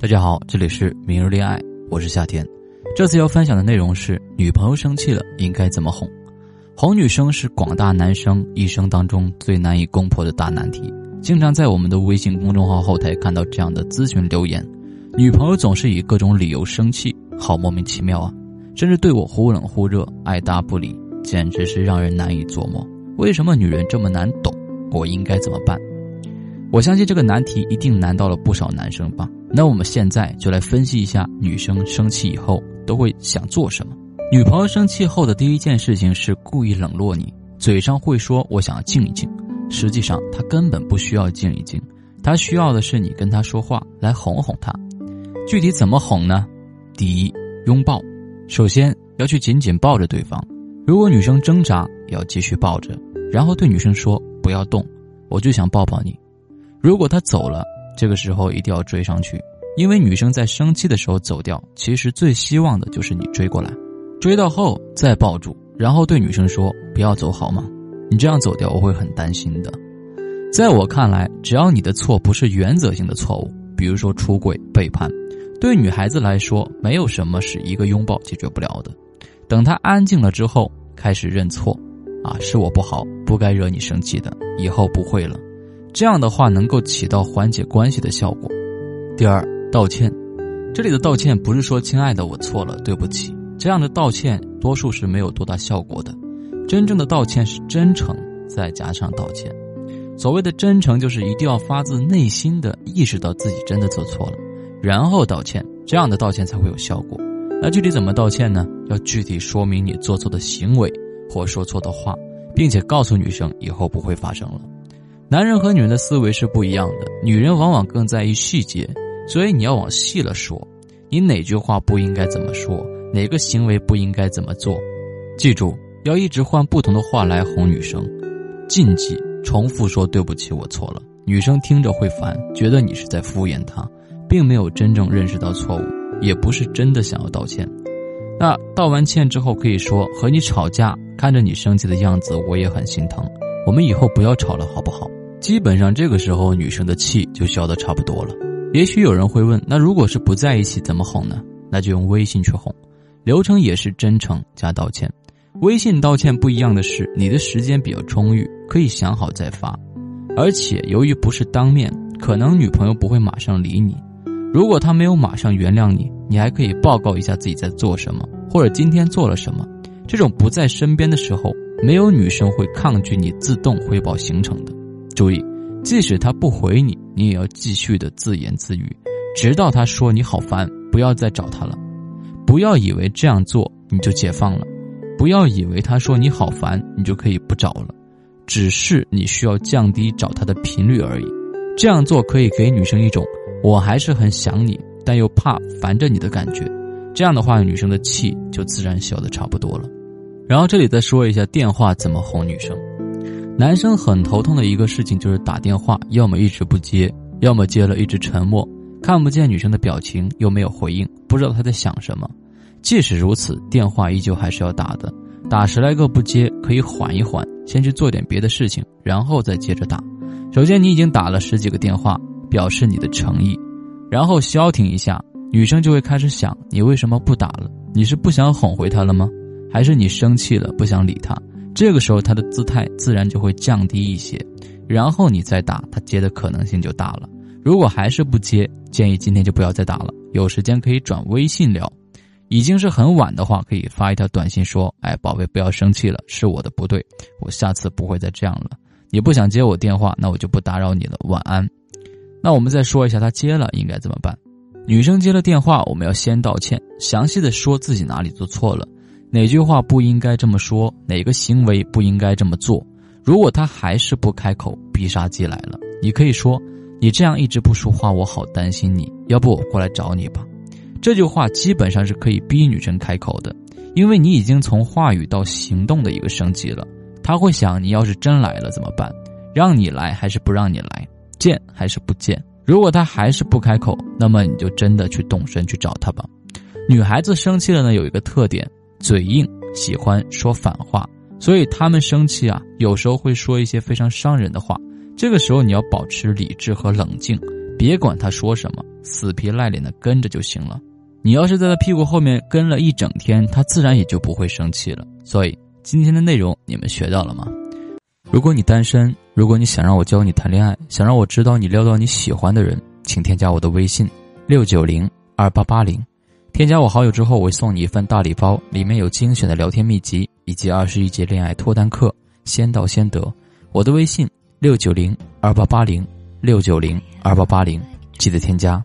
大家好，这里是明日恋爱，我是夏天。这次要分享的内容是女朋友生气了应该怎么哄。哄女生是广大男生一生当中最难以攻破的大难题。经常在我们的微信公众号后台看到这样的咨询留言：女朋友总是以各种理由生气，好莫名其妙啊！甚至对我忽冷忽热，爱答不理，简直是让人难以琢磨。为什么女人这么难懂？我应该怎么办？我相信这个难题一定难到了不少男生吧。那我们现在就来分析一下女生生气以后都会想做什么。女朋友生气后的第一件事情是故意冷落你，嘴上会说我想要静一静，实际上她根本不需要静一静，她需要的是你跟她说话来哄哄她。具体怎么哄呢？第一，拥抱，首先要去紧紧抱着对方，如果女生挣扎，要继续抱着，然后对女生说不要动，我就想抱抱你。如果她走了。这个时候一定要追上去，因为女生在生气的时候走掉，其实最希望的就是你追过来，追到后再抱住，然后对女生说：“不要走好吗？你这样走掉，我会很担心的。”在我看来，只要你的错不是原则性的错误，比如说出轨、背叛，对女孩子来说，没有什么是一个拥抱解决不了的。等她安静了之后，开始认错，啊，是我不好，不该惹你生气的，以后不会了。这样的话能够起到缓解关系的效果。第二，道歉，这里的道歉不是说“亲爱的，我错了，对不起”，这样的道歉多数是没有多大效果的。真正的道歉是真诚，再加上道歉。所谓的真诚，就是一定要发自内心的意识到自己真的做错了，然后道歉，这样的道歉才会有效果。那具体怎么道歉呢？要具体说明你做错的行为或说错的话，并且告诉女生以后不会发生了。男人和女人的思维是不一样的，女人往往更在意细节，所以你要往细了说，你哪句话不应该怎么说，哪个行为不应该怎么做，记住要一直换不同的话来哄女生，禁忌重复说对不起我错了，女生听着会烦，觉得你是在敷衍她，并没有真正认识到错误，也不是真的想要道歉。那道完歉之后可以说和你吵架，看着你生气的样子，我也很心疼。我们以后不要吵了，好不好？基本上这个时候女生的气就消的差不多了。也许有人会问，那如果是不在一起怎么哄呢？那就用微信去哄，流程也是真诚加道歉。微信道歉不一样的是，你的时间比较充裕，可以想好再发。而且由于不是当面，可能女朋友不会马上理你。如果她没有马上原谅你，你还可以报告一下自己在做什么，或者今天做了什么。这种不在身边的时候。没有女生会抗拒你自动汇报行程的。注意，即使他不回你，你也要继续的自言自语，直到他说你好烦，不要再找他了。不要以为这样做你就解放了，不要以为他说你好烦，你就可以不找了。只是你需要降低找他的频率而已。这样做可以给女生一种我还是很想你，但又怕烦着你的感觉。这样的话，女生的气就自然消的差不多了。然后这里再说一下电话怎么哄女生。男生很头痛的一个事情就是打电话，要么一直不接，要么接了一直沉默，看不见女生的表情，又没有回应，不知道她在想什么。即使如此，电话依旧还是要打的。打十来个不接，可以缓一缓，先去做点别的事情，然后再接着打。首先你已经打了十几个电话，表示你的诚意，然后消停一下，女生就会开始想你为什么不打了？你是不想哄回她了吗？还是你生气了，不想理他，这个时候他的姿态自然就会降低一些，然后你再打，他接的可能性就大了。如果还是不接，建议今天就不要再打了，有时间可以转微信聊。已经是很晚的话，可以发一条短信说：“哎，宝贝，不要生气了，是我的不对，我下次不会再这样了。你不想接我电话，那我就不打扰你了，晚安。”那我们再说一下他接了应该怎么办。女生接了电话，我们要先道歉，详细的说自己哪里做错了。哪句话不应该这么说？哪个行为不应该这么做？如果他还是不开口，必杀技来了。你可以说：“你这样一直不说话，我好担心你。要不我过来找你吧。”这句话基本上是可以逼女生开口的，因为你已经从话语到行动的一个升级了。他会想：你要是真来了怎么办？让你来还是不让你来？见还是不见？如果他还是不开口，那么你就真的去动身去找他吧。女孩子生气了呢，有一个特点。嘴硬，喜欢说反话，所以他们生气啊，有时候会说一些非常伤人的话。这个时候你要保持理智和冷静，别管他说什么，死皮赖脸的跟着就行了。你要是在他屁股后面跟了一整天，他自然也就不会生气了。所以今天的内容你们学到了吗？如果你单身，如果你想让我教你谈恋爱，想让我知道你撩到你喜欢的人，请添加我的微信六九零二八八零。添加我好友之后，我会送你一份大礼包，里面有精选的聊天秘籍以及二十一节恋爱脱单课，先到先得。我的微信六九零二八八零六九零二八八零，记得添加。